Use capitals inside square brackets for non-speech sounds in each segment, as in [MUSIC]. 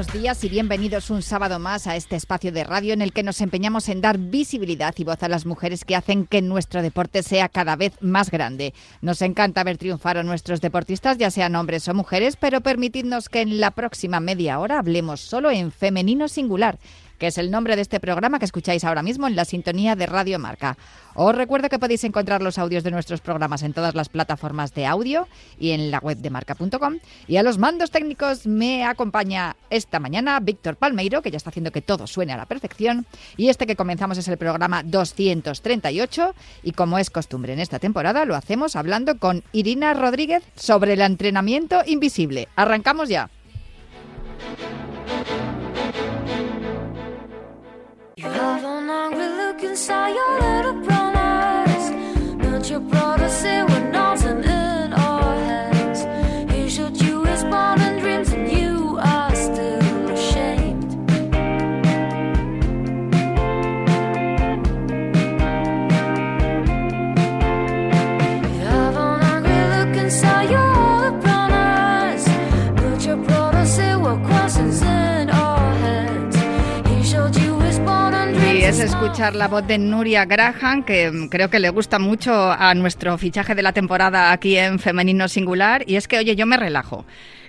Buenos días y bienvenidos un sábado más a este espacio de radio en el que nos empeñamos en dar visibilidad y voz a las mujeres que hacen que nuestro deporte sea cada vez más grande. Nos encanta ver triunfar a nuestros deportistas, ya sean hombres o mujeres, pero permitidnos que en la próxima media hora hablemos solo en femenino singular que es el nombre de este programa que escucháis ahora mismo en la sintonía de Radio Marca. Os recuerdo que podéis encontrar los audios de nuestros programas en todas las plataformas de audio y en la web de marca.com. Y a los mandos técnicos me acompaña esta mañana Víctor Palmeiro, que ya está haciendo que todo suene a la perfección. Y este que comenzamos es el programa 238 y como es costumbre en esta temporada lo hacemos hablando con Irina Rodríguez sobre el entrenamiento invisible. Arrancamos ya. You have an angry look inside your little brown eyes. Don't your brother say we're not es escuchar la voz de Nuria Graham, que mm, creo que le gusta mucho a nuestro fichaje de la temporada aquí en Femenino Singular. Y es que, oye, yo me relajo.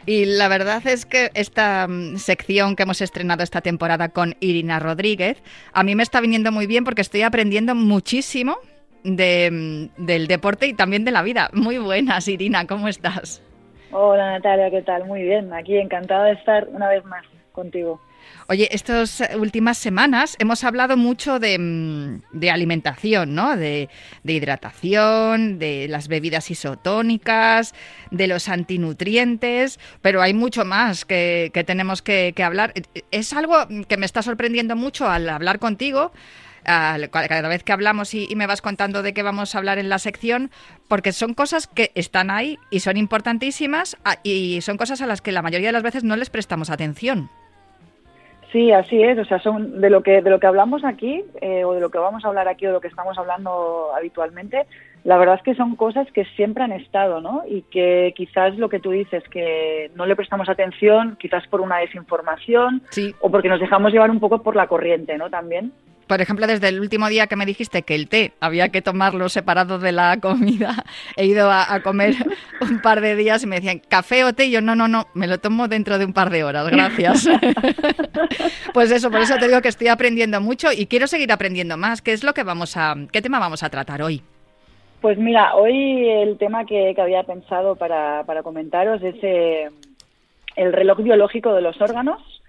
Y la verdad es que esta mm, sección que hemos estrenado esta temporada con Irina Rodríguez, a mí me está viniendo muy bien porque estoy aprendiendo muchísimo mm, del deporte y también de la vida. Muy buenas, Irina, ¿cómo estás? Hola Natalia, ¿qué tal? Muy bien, aquí encantada de estar una vez más contigo. Oye, estas últimas semanas hemos hablado mucho de, mm, alimentación, ¿no? De, hidratación, de las bebidas isotónicas, de los antinutrientes, pero hay mucho más que, tenemos que, hablar. Es algo que me está sorprendiendo mucho al hablar contigo. cada vez que hablamos y, y me vas contando de qué vamos a hablar en la sección, porque son cosas que están ahí y son importantísimas y son cosas a las que la mayoría de las veces no les prestamos atención. Sí, así es. O sea, son de lo que de lo que hablamos aquí eh, o de lo que vamos a hablar aquí o de lo que estamos hablando habitualmente. La verdad es que son cosas que siempre han estado, ¿no? Y que quizás lo que tú dices que no le prestamos atención, quizás por una desinformación sí. o porque nos dejamos llevar un poco por la corriente, ¿no? También por ejemplo, desde el último día que me dijiste que el té había que tomarlo separado de la comida, [LAUGHS] he ido a, a, comer [LAUGHS] un par de días y me decían, ¿café o té? Y yo, no, no, no, me lo tomo dentro de un par de horas, gracias. [LAUGHS] pues eso, por eso te digo que estoy aprendiendo mucho y quiero seguir aprendiendo más. ¿Qué es lo que vamos a, qué tema vamos a tratar hoy? Pues mira, hoy el tema que, que había pensado para, para comentaros es eh, el reloj biológico de los órganos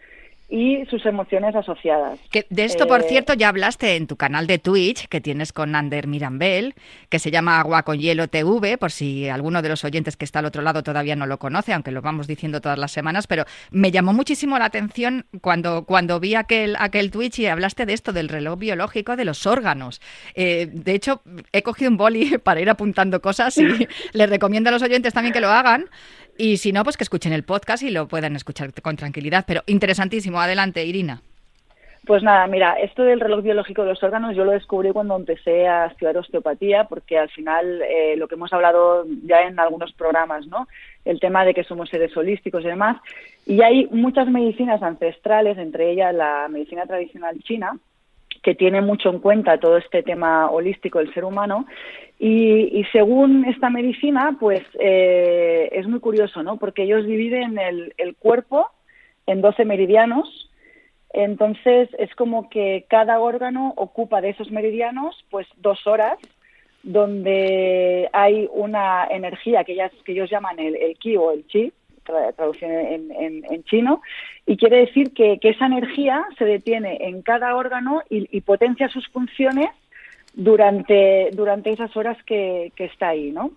y sus emociones asociadas. Que de esto, eh... por cierto, ya hablaste en tu canal de Twitch que tienes con Ander Mirambel, que se llama Agua con Hielo TV, por si alguno de los oyentes que está al otro lado todavía no lo conoce, aunque lo vamos diciendo todas las semanas, pero me llamó muchísimo la atención cuando, cuando vi aquel, aquel Twitch y hablaste de esto, del reloj biológico de los órganos. Eh, de hecho, he cogido un boli [LAUGHS] para ir apuntando cosas y [LAUGHS] les recomiendo a los oyentes también que lo hagan. Y si no, pues que escuchen el podcast y lo puedan escuchar con tranquilidad. Pero interesantísimo. Adelante, Irina. Pues nada, mira, esto del reloj biológico de los órganos yo lo descubrí cuando empecé a estudiar osteopatía, porque al final eh, lo que hemos hablado ya en algunos programas, ¿no? El tema de que somos seres holísticos y demás. Y hay muchas medicinas ancestrales, entre ellas la medicina tradicional china, que tiene mucho en cuenta todo este tema holístico del ser humano. Y, y según esta medicina, pues eh, es muy curioso, ¿no? Porque ellos dividen el, el cuerpo en 12 meridianos. Entonces es como que cada órgano ocupa de esos meridianos pues dos horas donde hay una energía que, ellas, que ellos llaman el, el ki o el chi, traducción en, en, en, chino, y quiere decir que, que, esa energía se detiene en cada órgano y, y potencia sus funciones durante, durante esas horas que, que está ahí, ¿no?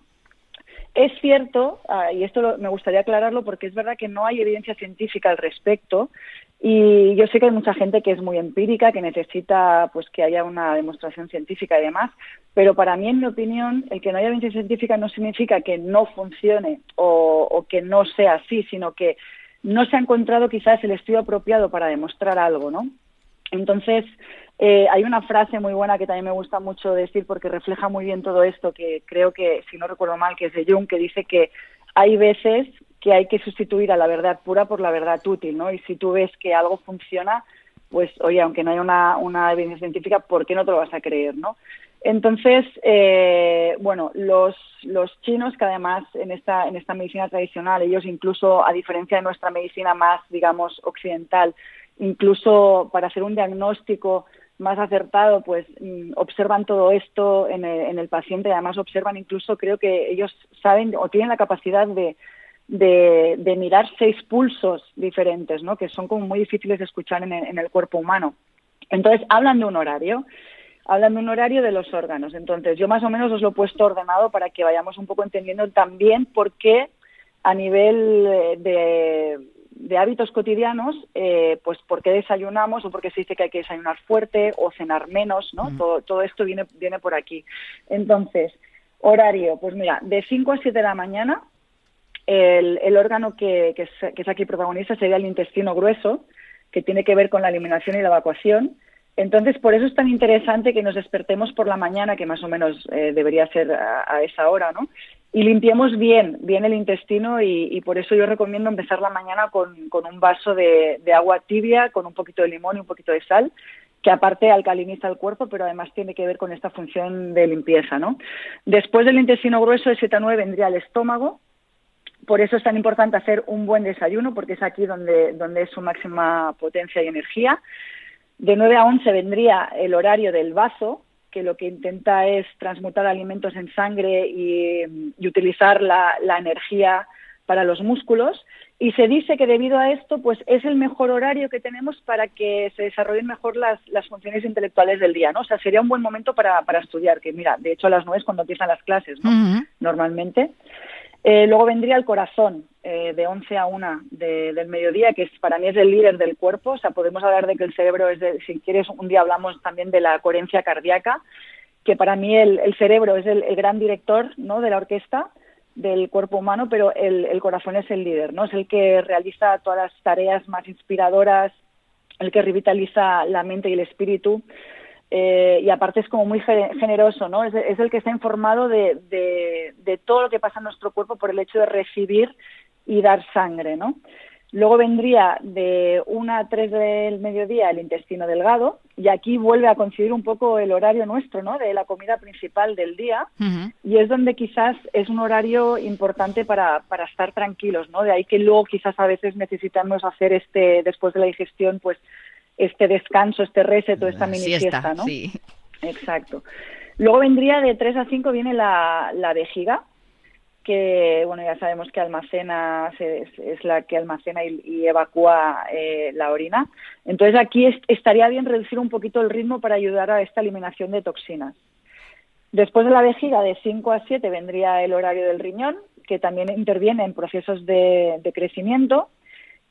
Es cierto, uh, y esto me gustaría aclararlo porque es verdad que no hay evidencia científica al respecto, Y yo sé que hay mucha gente que es muy empírica, que necesita pues que haya una demostración científica y demás, pero para mí, en mi opinión, el que no haya evidencia científica no significa que no funcione o, o que no sea así, sino que no se ha encontrado quizás el estudio apropiado para demostrar algo, ¿no? Entonces, eh, hay una frase muy buena que también me gusta mucho decir porque refleja muy bien todo esto, que creo que, si no recuerdo mal, que es de Jung, que dice que hay veces que hay que sustituir a la verdad pura por la verdad útil, ¿no? Y si tú ves que algo funciona, pues, oye, aunque no haya una, evidencia científica, ¿por qué no te lo vas a creer, no? Entonces, eh, bueno, los, los chinos, que además en esta, en esta medicina tradicional, ellos incluso, a diferencia de nuestra medicina más, digamos, occidental, incluso para hacer un diagnóstico más acertado, pues mm, observan todo esto en el, en el paciente, además observan incluso, creo que ellos saben o tienen la capacidad de, de, de mirar seis pulsos diferentes, ¿no? que son como muy difíciles de escuchar en el, en el cuerpo humano. Entonces, hablan de un horario hablan de un horario de los órganos. Entonces, yo más o menos os lo he puesto ordenado para que vayamos un poco entendiendo también por qué a nivel eh, de, hábitos cotidianos, eh, pues por qué desayunamos o por qué se dice que hay que desayunar fuerte o cenar menos, ¿no? Todo, todo esto viene, viene por aquí. Entonces, horario, pues mira, de 5 a 7 de la mañana, el, el órgano que, que, es, que es aquí protagonista sería el intestino grueso, que tiene que ver con la eliminación y la evacuación entonces, por eso es tan interesante que nos despertemos por la mañana, que más o menos eh, debería ser a, esa hora, ¿no? Y limpiemos bien, bien el intestino y, por eso yo recomiendo empezar la mañana con, un vaso de, agua tibia, con un poquito de limón y un poquito de sal, que aparte alcaliniza el cuerpo, pero además tiene que ver con esta función de limpieza, ¿no? Después del intestino grueso de 7 a 9 vendría el estómago, por eso es tan importante hacer un buen desayuno, porque es aquí donde, donde es su máxima potencia y energía. De 9 a 11 vendría el horario del vaso, que lo que intenta es transmutar alimentos en sangre y, utilizar la, energía para los músculos. Y se dice que debido a esto, pues es el mejor horario que tenemos para que se desarrollen mejor las, funciones intelectuales del día, ¿no? O sea, sería un buen momento para, para estudiar, que mira, de hecho a las nueve es cuando empiezan las clases, ¿no? Normalmente. Eh, luego vendría el corazón, eh, de 11 a 1 del mediodía, que para mí es el líder del cuerpo. O sea, podemos hablar de que el cerebro es, de, si quieres, un día hablamos también de la coherencia cardíaca, que para mí el, cerebro es el, gran director ¿no? de la orquesta del cuerpo humano, pero el, el, corazón es el líder, ¿no? Es el que realiza todas las tareas más inspiradoras, el que revitaliza la mente y el espíritu. Eh, y aparte es como muy generoso, ¿no? Es, el que está informado de, de, todo lo que pasa en nuestro cuerpo por el hecho de recibir y dar sangre, ¿no? Luego vendría de 1 a 3 del mediodía el intestino delgado y aquí vuelve a coincidir un poco el horario nuestro, ¿no? De la comida principal del día y es donde quizás es un horario importante para, para estar tranquilos, ¿no? De ahí que luego quizás a veces necesitamos hacer este, después de la digestión, pues este descanso, este reset o esta mini siesta, ¿no? Sí. Exacto. Luego vendría de 3 a 5 viene la, la vejiga, que bueno ya sabemos que almacena es, la que almacena y, evacúa eh, la orina. Entonces aquí estaría bien reducir un poquito el ritmo para ayudar a esta eliminación de toxinas. Después de la vejiga de 5 a 7 vendría el horario del riñón, que también interviene en procesos de, de crecimiento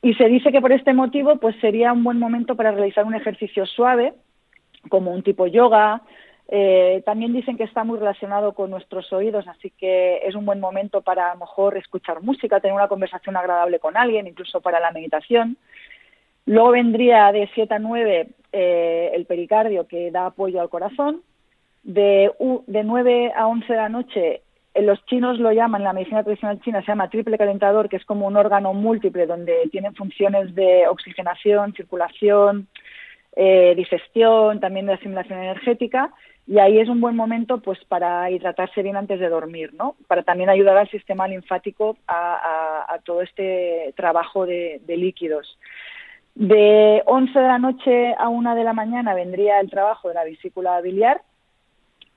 y se dice que por este motivo pues sería un buen momento para realizar un ejercicio suave, como un tipo yoga. Eh, también dicen que está muy relacionado con nuestros oídos, así que es un buen momento para a lo mejor escuchar música, tener una conversación agradable con alguien, incluso para la meditación. Luego vendría de 7 a 9 eh, el pericardio que da apoyo al corazón. De, de 9 a 11 de la noche los chinos lo llaman, la medicina tradicional china se llama triple calentador, que es como un órgano múltiple donde tienen funciones de oxigenación, circulación, eh, digestión, también de asimilación energética, y ahí es un buen momento pues para hidratarse bien antes de dormir, ¿no? Para también ayudar al sistema linfático a, todo este trabajo de, de, líquidos. De 11 de la noche a 1 de la mañana vendría el trabajo de la vesícula biliar,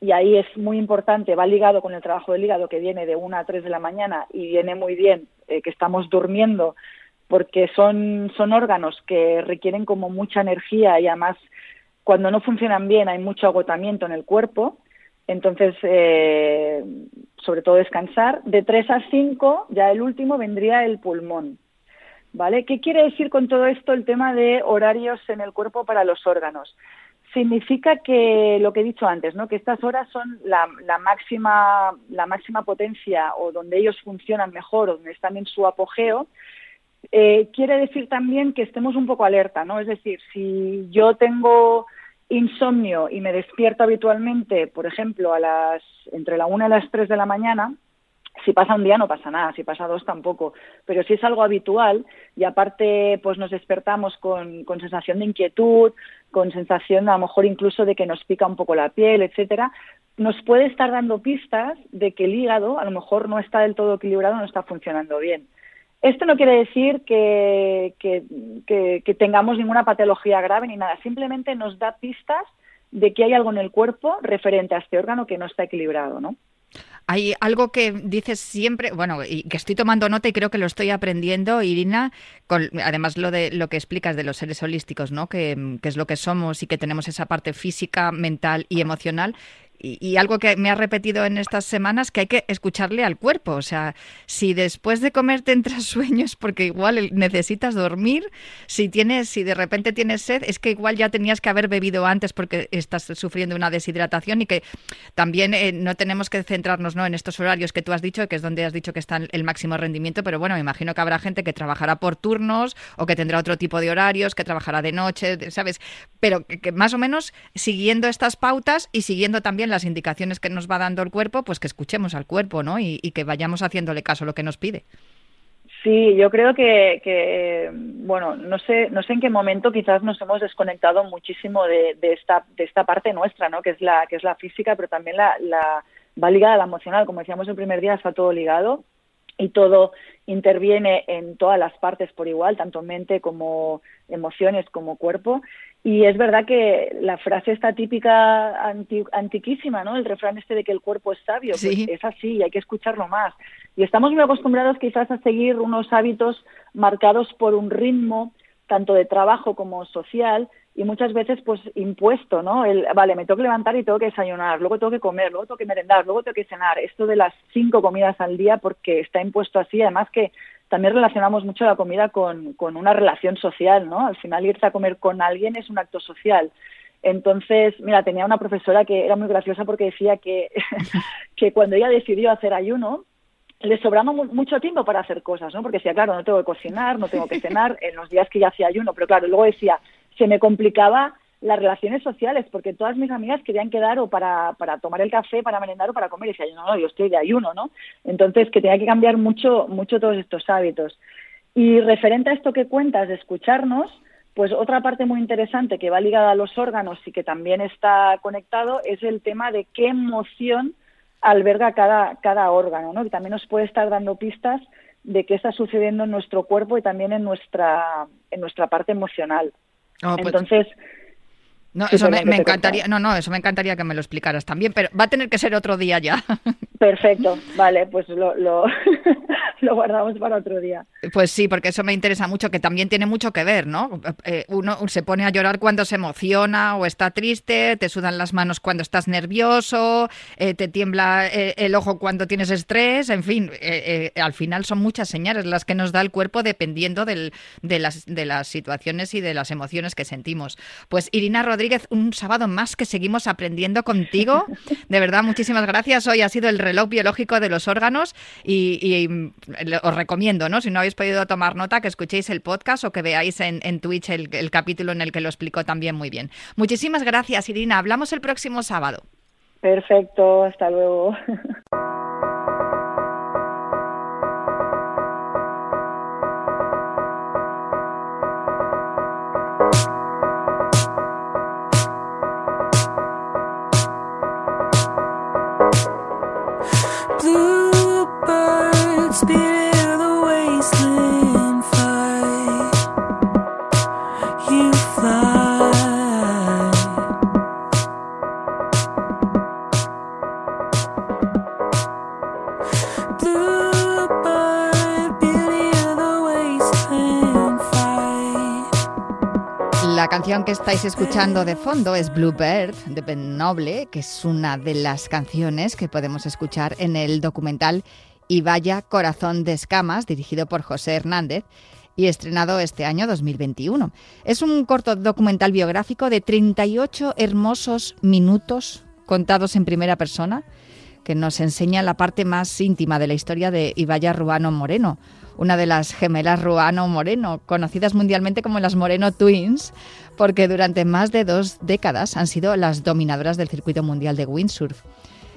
y ahí es muy importante, va ligado con el trabajo del hígado que viene de 1 a 3 de la mañana y viene muy bien eh, que estamos durmiendo porque son, son órganos que requieren como mucha energía y además cuando no funcionan bien hay mucho agotamiento en el cuerpo, entonces eh, sobre todo descansar. De 3 a 5, ya el último vendría el pulmón. ¿vale? ¿Qué quiere decir con todo esto el tema de horarios en el cuerpo para los órganos? Significa que lo que he dicho antes, ¿no? que estas horas son la, máxima, la máxima potencia o donde ellos funcionan mejor o donde están en su apogeo. Eh, quiere decir también que estemos un poco alerta, ¿no? Es decir, si yo tengo insomnio y me despierto habitualmente, por ejemplo, a las entre la una y las tres de la mañana, si pasa un día no pasa nada, si pasa dos tampoco, pero si es algo habitual y aparte pues nos despertamos con, con sensación de inquietud, con sensación a lo mejor incluso de que nos pica un poco la piel, etcétera, nos puede estar dando pistas de que el hígado a lo mejor no está del todo equilibrado, no está funcionando bien. Esto no quiere decir que, que, tengamos ninguna patología grave ni nada, simplemente nos da pistas de que hay algo en el cuerpo referente a este órgano que no está equilibrado, ¿no? Hay algo que dices siempre, bueno, y que estoy tomando nota y creo que lo estoy aprendiendo, Irina, con, además lo de lo que explicas de los seres holísticos, ¿no? Que, que, es lo que somos y que tenemos esa parte física, mental y emocional, y, algo que me ha repetido en estas semanas, que hay que escucharle al cuerpo. O sea, si después de comer te entras [LAUGHS] sueños porque igual necesitas dormir, si tienes, si de repente tienes sed, es que igual ya tenías que haber bebido antes porque estás sufriendo una deshidratación y que también eh, no tenemos que centrarnos ¿no? en estos horarios que tú has dicho, que es donde has dicho que está el máximo rendimiento, pero bueno, me imagino que habrá gente que trabajará por turnos o que tendrá otro tipo de horarios, que trabajará de noche, ¿sabes? Pero que más o menos siguiendo estas pautas y siguiendo también las indicaciones que nos va dando el cuerpo, pues que escuchemos al cuerpo, ¿no? Y, que vayamos haciéndole caso a lo que nos pide. Sí, yo creo que, bueno, no sé, no sé en qué momento quizás nos hemos desconectado muchísimo de, esta, de esta parte nuestra, ¿no? Que es la, que es la física, pero también la, la va ligada a la emocional. Como decíamos el primer día, está todo ligado y todo interviene en todas las partes por igual, tanto mente como emociones como cuerpo. Y es verdad que la frase está típica antiquísima, ¿no? El refrán este de que el cuerpo es sabio, pues es así, hay que escucharlo más. Y estamos muy acostumbrados quizás a seguir unos hábitos marcados por un ritmo tanto de trabajo como social y muchas veces pues impuesto, ¿no? El, vale, me tengo que levantar y tengo que desayunar, luego tengo que comer, luego tengo que merendar, luego tengo que cenar. Esto de las cinco comidas al día porque está impuesto así, además que también relacionamos mucho la comida con, con una relación social, ¿no? Al final irse a comer con alguien es un acto social. Entonces, mira, tenía una profesora que era muy graciosa porque decía que, [LAUGHS] que cuando ella decidió hacer ayuno, le sobraba mucho tiempo para hacer cosas, ¿no? Porque decía, claro, no tengo que cocinar, no tengo que cenar en los días que ya hacía ayuno, pero claro, luego decía, se me complicaba las relaciones sociales, porque todas mis amigas querían quedar o para, para tomar el café, para merendar o para comer, y decía, no, no, yo estoy de ayuno, ¿no? Entonces, que tenía que cambiar mucho, mucho todos estos hábitos. Y referente a esto que cuentas de escucharnos, pues otra parte muy interesante que va ligada a los órganos y que también está conectado es el tema de qué emoción alberga cada, cada órgano, ¿no? Que también nos puede estar dando pistas de qué está sucediendo en nuestro cuerpo y también en nuestra, en nuestra parte emocional. Oh, pues Entonces, no, eso me, encantaría, no, no, eso me encantaría que me lo explicaras también, pero va a tener que ser otro día ya. [LAUGHS] Perfecto, vale, pues lo, [LAUGHS] lo, guardamos para otro día. Pues sí, porque eso me interesa mucho, que también tiene mucho que ver, ¿no? Eh, uno se pone a llorar cuando se emociona o está triste, te sudan las manos cuando estás nervioso, eh, te tiembla eh, el ojo cuando tienes estrés, en fin, al final son muchas señales las que nos da el cuerpo dependiendo del, de, las, de las situaciones y de las emociones que sentimos. Pues Irina Rodríguez, un sábado más que seguimos aprendiendo contigo. De verdad, muchísimas gracias. Hoy ha sido el reloj biológico de los órganos y, os recomiendo, ¿no? Si no habéis podido tomar nota, que escuchéis el podcast o que veáis en, Twitch el, el capítulo en el que lo explicó también muy bien. Muchísimas gracias, Irina. Hablamos el próximo sábado. Perfecto, hasta luego. [LAUGHS] canción que estáis escuchando de fondo es Bluebird de Ben Noble, que es una de las canciones que podemos escuchar en el documental Y vaya corazón de escamas, dirigido por José Hernández y estrenado este año 2021. Es un corto documental biográfico de 38 hermosos minutos contados en primera persona que nos enseña la parte más íntima de la historia de Ibaya Ruano Moreno, una de las gemelas Ruano Moreno, conocidas mundialmente como las Moreno Twins, porque durante más de dos décadas han sido las dominadoras del circuito mundial de windsurf.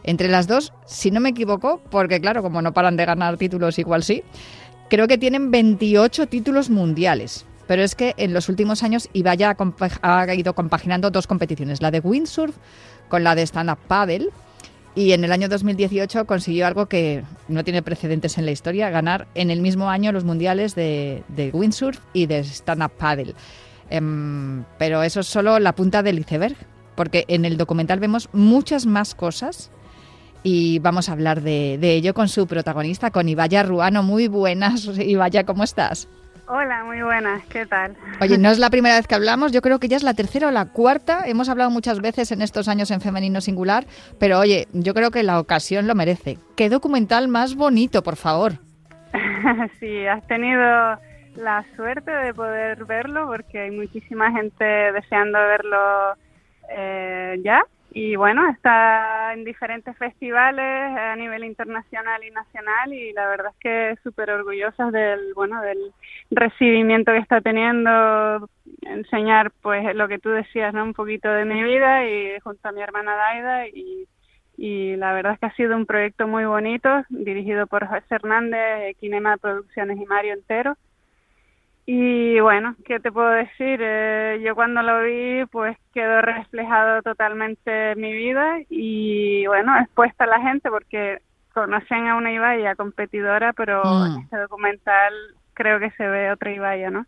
Entre las dos, si no me equivoco, porque claro, como no paran de ganar títulos, igual sí, Creo que tienen 28 títulos mundiales. Pero es que en los últimos años Ibaya ha ido compaginando dos competiciones, la de windsurf con la de stand-up paddle. Y en el año 2018 consiguió algo que no tiene precedentes en la historia, ganar en el mismo año los mundiales de, windsurf y de stand-up paddle. Em, pero eso es solo la punta del iceberg, porque en el documental vemos muchas más cosas y vamos a hablar de, ello con su protagonista, con Ibaya Ruano. Muy buenas, [LAUGHS] Ibaya, ¿cómo estás? Hola, muy buenas, ¿qué tal? Oye, no es la [LAUGHS] primera vez que hablamos, yo creo que ya es la tercera o la cuarta. Hemos hablado muchas veces en estos años en femenino singular, pero oye, yo creo que la ocasión lo merece. ¿Qué documental más bonito, por favor? [LAUGHS] sí, has tenido la suerte de poder verlo porque hay muchísima gente deseando verlo eh, ya y bueno, está en diferentes festivales a nivel internacional y nacional y la verdad es que súper orgullosas del, bueno, del recibimiento que está teniendo, enseñar pues lo que tú decías, ¿no? Un poquito de mi vida y junto a mi hermana Daida y, y la verdad es que ha sido un proyecto muy bonito, dirigido por José Hernández, Kinema Producciones y Mario Entero y bueno, ¿qué te puedo decir? Eh, yo cuando lo vi, pues quedó reflejado totalmente mi vida y bueno, expuesta a la gente porque conocen a una Ibaya competidora, pero mm. en este documental creo que se ve otra Ibaya, ¿no?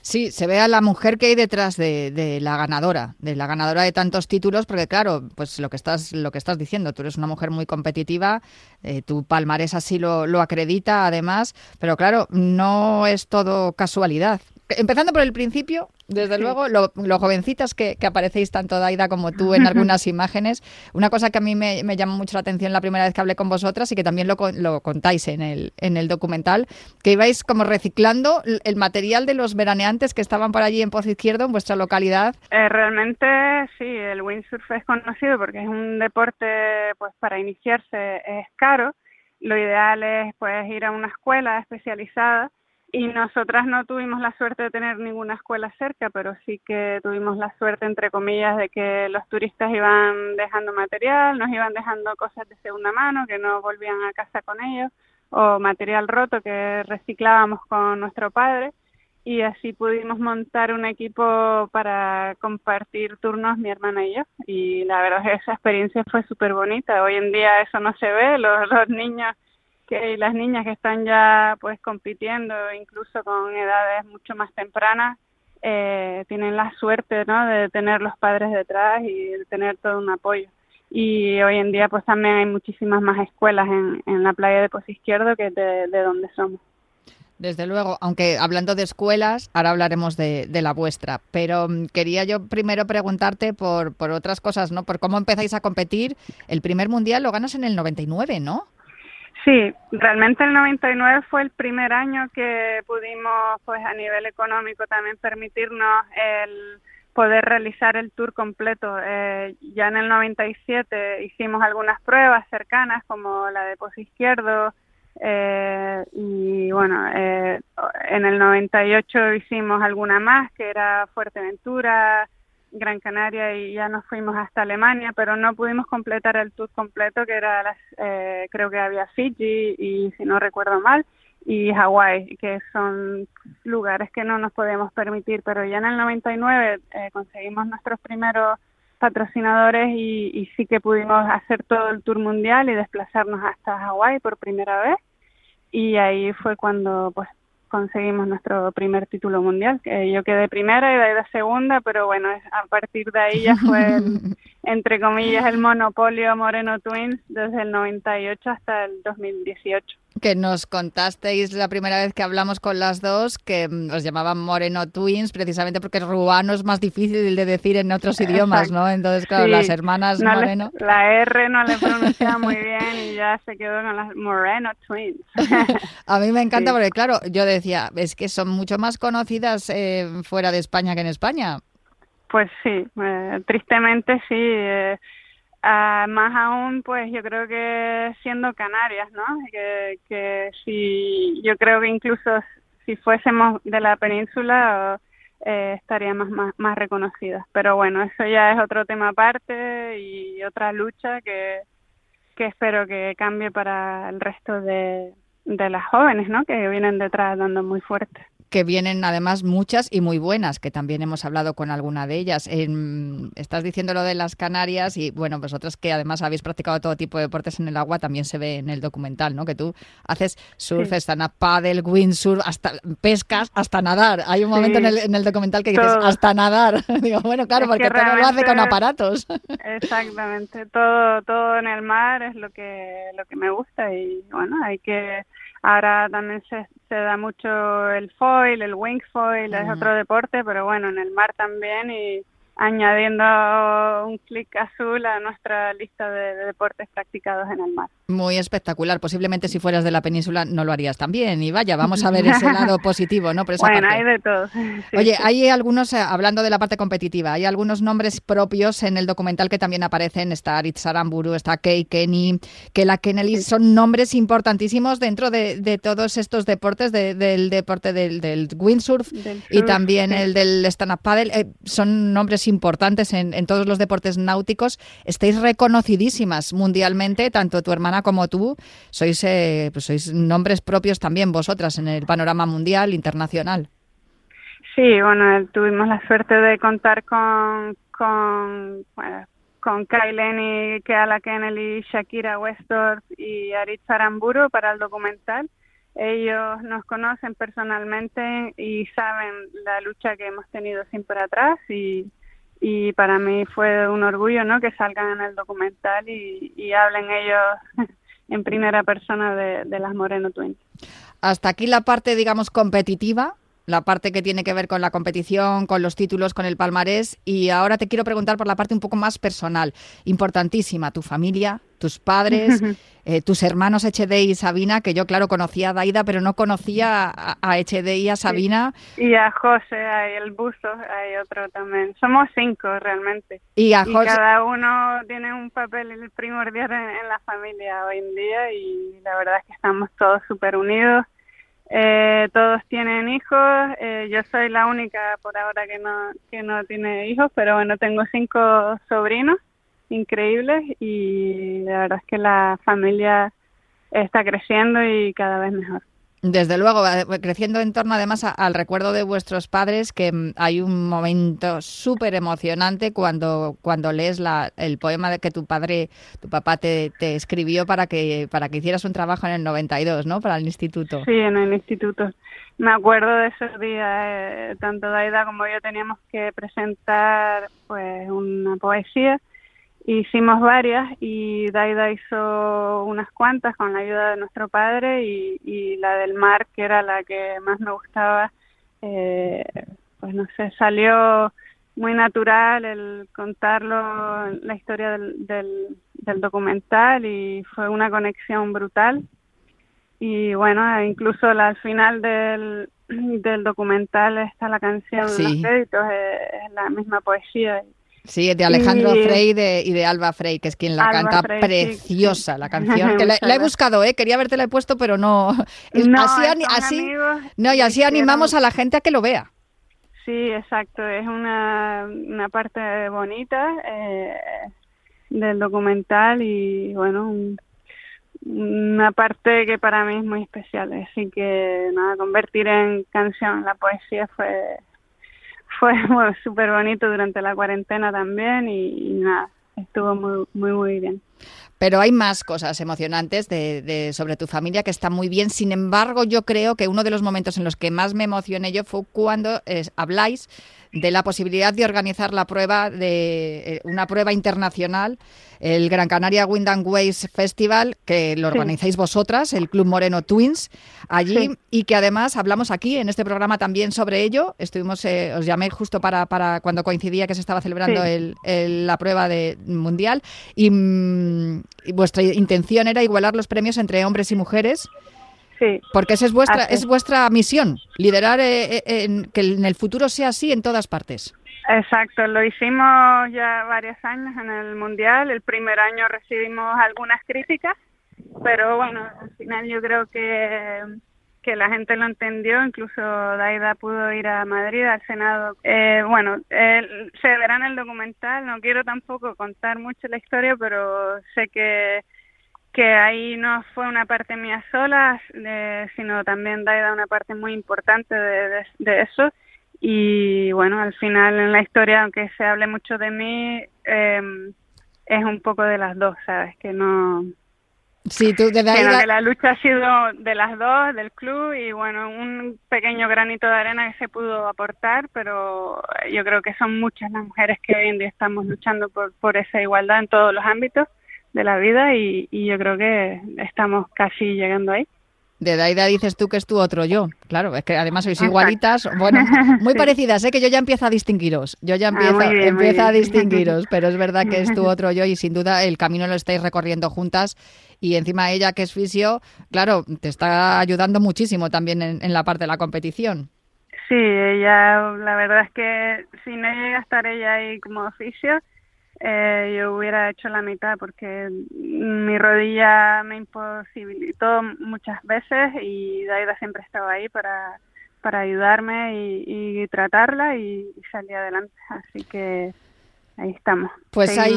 Sí, se ve a la mujer que hay detrás de, la ganadora, de la ganadora de tantos títulos, porque claro, pues lo que estás, lo que estás diciendo, tú eres una mujer muy competitiva, eh, tu palmarés así lo, lo acredita además, pero claro, no es todo casualidad. Empezando por el principio, desde luego, lo, jovencitas que, aparecéis tanto Daida como tú en algunas [LAUGHS] imágenes. Una cosa que a mí me, me llamó mucho la atención la primera vez que hablé con vosotras y que también lo, lo contáis en el, en el documental, que ibais como reciclando el material de los veraneantes que estaban por allí en Pozo Izquierdo, en vuestra localidad. Eh, realmente sí, el windsurf es conocido porque es un deporte pues para iniciarse es caro. Lo ideal es pues ir a una escuela especializada y nosotras no tuvimos la suerte de tener ninguna escuela cerca, pero sí que tuvimos la suerte, entre comillas, de que los turistas iban dejando material, nos iban dejando cosas de segunda mano que no volvían a casa con ellos, o material roto que reciclábamos con nuestro padre, y así pudimos montar un equipo para compartir turnos mi hermana y yo. Y la verdad es que esa experiencia fue súper bonita. Hoy en día eso no se ve, los, los niños que las niñas que están ya pues compitiendo incluso con edades mucho más tempranas eh, tienen la suerte ¿no? de tener los padres detrás y de tener todo un apoyo y hoy en día pues también hay muchísimas más escuelas en, en la playa de Pozo Izquierdo que de, de donde somos. Desde luego, aunque hablando de escuelas, ahora hablaremos de, de la vuestra, pero mm, quería yo primero preguntarte por, por otras cosas, ¿no? Por cómo empezáis a competir. El primer mundial lo ganas en el 99, ¿no? Sí, realmente el 99 fue el primer año que pudimos, pues a nivel económico, también permitirnos el poder realizar el tour completo. Eh, ya en el 97 hicimos algunas pruebas cercanas, como la de Pozo Izquierdo, eh, y bueno, eh, en el 98 hicimos alguna más, que era Fuerteventura, Gran Canaria y ya nos fuimos hasta Alemania, pero no pudimos completar el tour completo, que era, las, eh, creo que había Fiji y, si no recuerdo mal, y Hawái, que son lugares que no nos podemos permitir, pero ya en el 99 eh, conseguimos nuestros primeros patrocinadores y, y sí que pudimos hacer todo el tour mundial y desplazarnos hasta Hawái por primera vez. Y ahí fue cuando pues conseguimos nuestro primer título mundial. que yo quedé primera y de ahí segunda, pero bueno, a partir de ahí ya fue, [LAUGHS] entre comillas, el monopolio Moreno Twins desde el 98 hasta el 2018. Que nos contasteis la primera vez que hablamos con las dos que mm, os llamaban Moreno Twins precisamente porque ruano es más difícil de decir en otros idiomas, ¿no? Entonces, claro, las hermanas Moreno... la R no le pronunciaba muy bien y ya se quedó con las Moreno Twins. [LAUGHS] A mí me encanta porque, claro, yo decía, es que son mucho más conocidas eh, fuera de España que en España. Pues sí, eh, tristemente sí. Eh, Ah, más aún, pues yo creo que siendo Canarias, ¿no? Que, si yo creo que incluso si fuésemos de la península eh, estaríamos más, más reconocidas. Pero bueno, eso ya es otro tema aparte y otra lucha que, que espero que cambie para el resto de, de las jóvenes, ¿no? Que vienen detrás dando muy fuerte que vienen además muchas y muy buenas, que también hemos hablado con alguna de ellas. estás diciendo lo de las Canarias y bueno, vosotras que además habéis practicado todo tipo de deportes en el agua, también se ve en el documental, ¿no? Que tú haces surf, sí. stand-up paddle, windsurf, hasta pescas, hasta nadar. Hay un momento en, el, en, el, documental que dices hasta nadar. [LAUGHS] Digo, bueno, claro, porque todo lo hace con aparatos. Exactamente, todo, todo en el mar es lo que, lo que me gusta y bueno, hay que Ahora también se, se da mucho el foil, el wing foil, es otro deporte, pero bueno, en el mar también y añadiendo un clic azul a nuestra lista de, de, deportes practicados en el mar. Muy espectacular. Posiblemente si fueras de la península no lo harías también. Y vaya, vamos a ver ese lado [LAUGHS] positivo, ¿no? bueno, hay de todo. Sí, [LAUGHS] Oye, sí. hay algunos, eh, hablando de la parte competitiva, hay algunos nombres propios en el documental que también aparecen. Está Aritz Aramburu, está Kei Kenny, Kela Kennelly. Sí. Son nombres importantísimos dentro de, de todos estos deportes, de, del deporte del, del windsurf del y también el del stand-up paddle. Eh, son nombres importantes en, en, todos los deportes náuticos. Estáis reconocidísimas mundialmente, tanto tu hermana como tú. Sois, eh, pues sois nombres propios también vosotras en el panorama mundial, internacional. Sí, bueno, tuvimos la suerte de contar con, con, bueno, con y Keala Kennelly, Shakira Westorf y Aritz Aramburu para el documental. Ellos nos conocen personalmente y saben la lucha que hemos tenido siempre atrás y, y para mí fue un orgullo no que salgan en el documental y, hablen ellos [LAUGHS] en primera persona de, de, las Moreno Twins. Hasta aquí la parte, digamos, competitiva, la parte que tiene que ver con la competición, con los títulos, con el palmarés. Y ahora te quiero preguntar por la parte un poco más personal, importantísima, tu familia, tus padres, [LAUGHS] eh, tus hermanos HD y Sabina, que yo, claro, conocía a Daida, pero no conocía a, a HD y a Sabina. Sí. Y a José, hay el buzo, hay otro también. Somos cinco realmente. Y, a José... y cada uno tiene un papel primordial en, en, la familia hoy en día y la verdad es que estamos todos súper unidos. Eh, todos tienen hijos, eh, yo soy la única por ahora que no, que no tiene hijos, pero bueno, tengo cinco sobrinos increíbles y la verdad es que la familia está creciendo y cada vez mejor. Desde luego, creciendo en torno además al recuerdo de vuestros padres, que mm, hay un momento súper emocionante cuando, cuando lees la, el poema de que tu padre, tu papá te, te, escribió para que, para que hicieras un trabajo en el 92, ¿no? Para el instituto. Sí, en el instituto. Me acuerdo de esos días, eh, tanto Daida como yo teníamos que presentar pues una poesía Hicimos varias y Daida hizo unas cuantas con la ayuda de nuestro padre y, y la del mar, que era la que más me gustaba, eh, pues no sé, salió muy natural el contarlo, la historia del, del, del, documental y fue una conexión brutal. Y bueno, incluso al final del, del documental está la canción sí. de los créditos, es, es la misma poesía. Sí, de Alejandro y... Frey de, y de Alba Frey, que es quien la Alba canta. Frey, preciosa sí. la [LAUGHS] canción. Que la, la, he buscado, ¿eh? Quería haberte la he puesto, pero no. [LAUGHS] no así, así, no, y así animamos a la gente a que lo vea. Sí, exacto. Es una, una parte bonita eh, del documental y, bueno, un, una parte que para mí es muy especial. Así que, nada, convertir en canción la poesía fue fue [LAUGHS] súper bonito durante la cuarentena también y, y, nada, estuvo muy, muy, muy bien. Pero hay más cosas emocionantes de, sobre tu familia que están muy bien. Sin embargo, yo creo que uno de los momentos en los que más me emocioné yo fue cuando habláis de la posibilidad de organizar la prueba de eh, una prueba internacional, el Gran Canaria Wind and Waves Festival, que lo organizáis vosotras, el Club Moreno Twins, allí, y que además hablamos aquí en este programa también sobre ello. Estuvimos, eh, os llamé justo para, para cuando coincidía que se estaba celebrando el, la prueba de mundial, y, mm, y vuestra intención era igualar los premios entre hombres y mujeres. Porque esa es vuestra, es vuestra misión, liderar eh, eh, en, que en el futuro sea así en todas partes. Exacto, lo hicimos ya varios años en el Mundial. El primer año recibimos algunas críticas, pero bueno, al final yo creo que, que la gente lo entendió. Incluso Daida pudo ir a Madrid, al Senado. Eh, bueno, se verá en el documental. No quiero tampoco contar mucho la historia, pero sé que que ahí no fue una parte mía sola, sino también Daida una parte muy importante de, eso. Y bueno, al final en la historia, aunque se hable mucho de mí, em, es un poco de las dos, ¿sabes? Que no... Sí, tú de que la lucha ha sido de las dos, del club, y bueno, un pequeño granito de arena que se pudo aportar, pero yo creo que son muchas las mujeres que hoy en día estamos luchando por, por esa igualdad en todos los ámbitos de la vida y, yo creo que estamos casi llegando ahí. De Daida dices tú que es tu otro yo. Claro, es que además sois igualitas, bueno, muy [LAUGHS] parecidas, ¿eh? que yo ya empiezo a distinguiros. Yo ya ah, empiezo, a distinguiros, pero es verdad que es tu [LAUGHS] otro yo y sin duda el camino lo estáis recorriendo juntas y encima ella que es fisio, claro, te está ayudando muchísimo también en, en la parte de la competición. Sí, ella, la verdad es que si no llega a estar ella ahí como oficio, eh, yo hubiera hecho la mitad porque mi rodilla me imposibilitó muchas veces y Daida siempre estaba ahí para, para ayudarme y, tratarla y, salir adelante. Así que ahí estamos. Pues ahí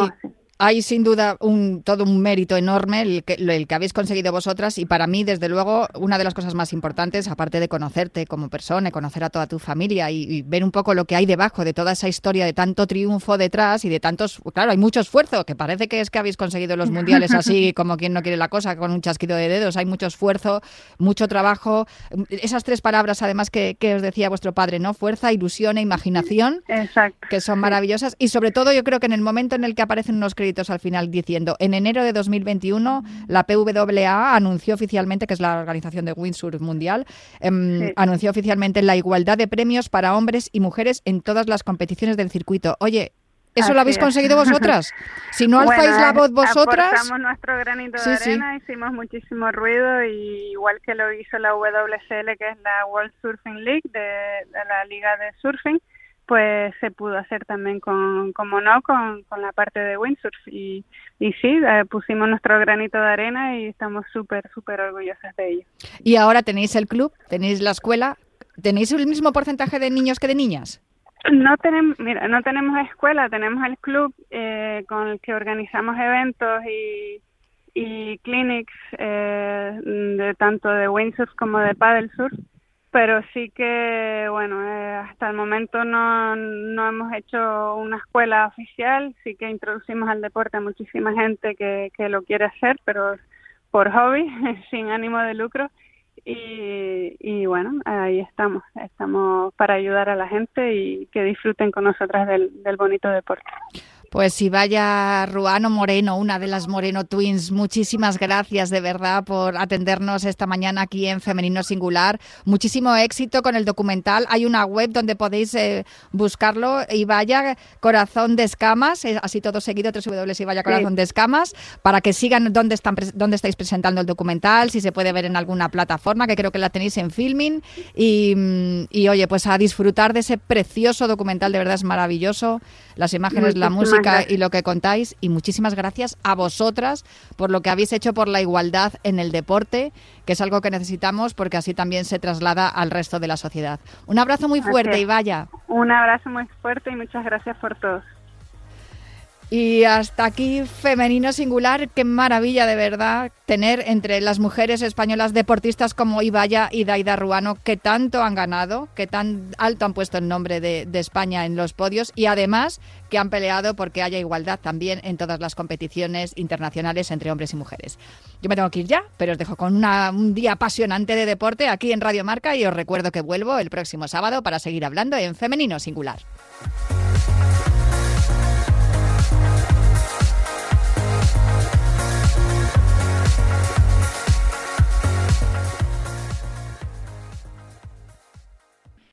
hay sin duda un, todo un mérito enorme el que, el que habéis conseguido vosotras y para mí, desde luego, una de las cosas más importantes, aparte de conocerte como persona, y conocer a toda tu familia y, ver un poco lo que hay debajo de toda esa historia de tanto triunfo detrás y de tantos, claro, hay mucho esfuerzo, que parece que es que habéis conseguido los mundiales así [LAUGHS] como quien no quiere la cosa, con un chasquido de dedos, hay mucho esfuerzo, mucho trabajo, esas tres palabras además que, que os decía vuestro padre, ¿no? Fuerza, ilusión e imaginación, que son maravillosas y sobre todo yo creo que en el momento en el que aparecen unos al final diciendo, en enero de 2021 la PWA anunció oficialmente, que es la organización de Windsurf Mundial, em, anunció oficialmente la igualdad de premios para hombres y mujeres en todas las competiciones del circuito. Oye, eso lo habéis conseguido vosotras. Si no alzáis la voz vosotras. Aportamos nuestro granito de arena, hicimos muchísimo ruido, y igual que lo hizo la WSL, que es la World Surfing League, de la Liga de Surfing pues se pudo hacer también con, como no, con, con la parte de windsurf y, y sí, eh, pusimos nuestro granito de arena y estamos súper, súper orgullosas de ello. Y ahora tenéis el club, tenéis la escuela, ¿tenéis el mismo porcentaje de niños que de niñas? No tenemos, mira, no tenemos escuela, tenemos el club eh, con el que organizamos eventos y, y clinics eh, de tanto de windsurf como de paddle surf pero sí que, bueno, eh, hasta el momento no, no hemos hecho una escuela oficial, sí que introducimos al deporte a muchísima gente que, que lo quiere hacer, pero por hobby, [LAUGHS] sin ánimo de lucro. Y, y bueno, ahí estamos, estamos para ayudar a la gente y que disfruten con nosotras del, del bonito deporte. Pues si vaya Ruano Moreno, una de las Moreno Twins, muchísimas gracias de verdad por atendernos esta mañana aquí en Femenino Singular. Muchísimo éxito con el documental. Hay una web donde podéis eh, buscarlo y vaya Corazón de Escamas, eh, así todo seguido, tres y vaya Corazón de Escamas, para que sigan dónde, están, dónde estáis presentando el documental, si se puede ver en alguna plataforma, que creo que la tenéis en Filming. Y, mm, y oye, pues a disfrutar de ese precioso documental, de verdad es maravilloso. Las imágenes, la música y lo que contáis. Y muchísimas gracias a vosotras por lo que habéis hecho por la igualdad en el deporte, que es algo que necesitamos porque así también se traslada al resto de la sociedad. Un abrazo muy fuerte y vaya. Un abrazo muy fuerte y muchas gracias por todo. Y hasta aquí femenino singular, qué maravilla de verdad tener entre las mujeres españolas deportistas como Ibaya y Daida Ruano, que tanto han ganado, que tan alto han puesto el nombre de, España en los podios y además que han peleado porque haya igualdad también en todas las competiciones internacionales entre hombres y mujeres. Yo me tengo que ir ya, pero os dejo con un día apasionante de deporte aquí en Radio Marca y os recuerdo que vuelvo el próximo sábado para seguir hablando en femenino singular.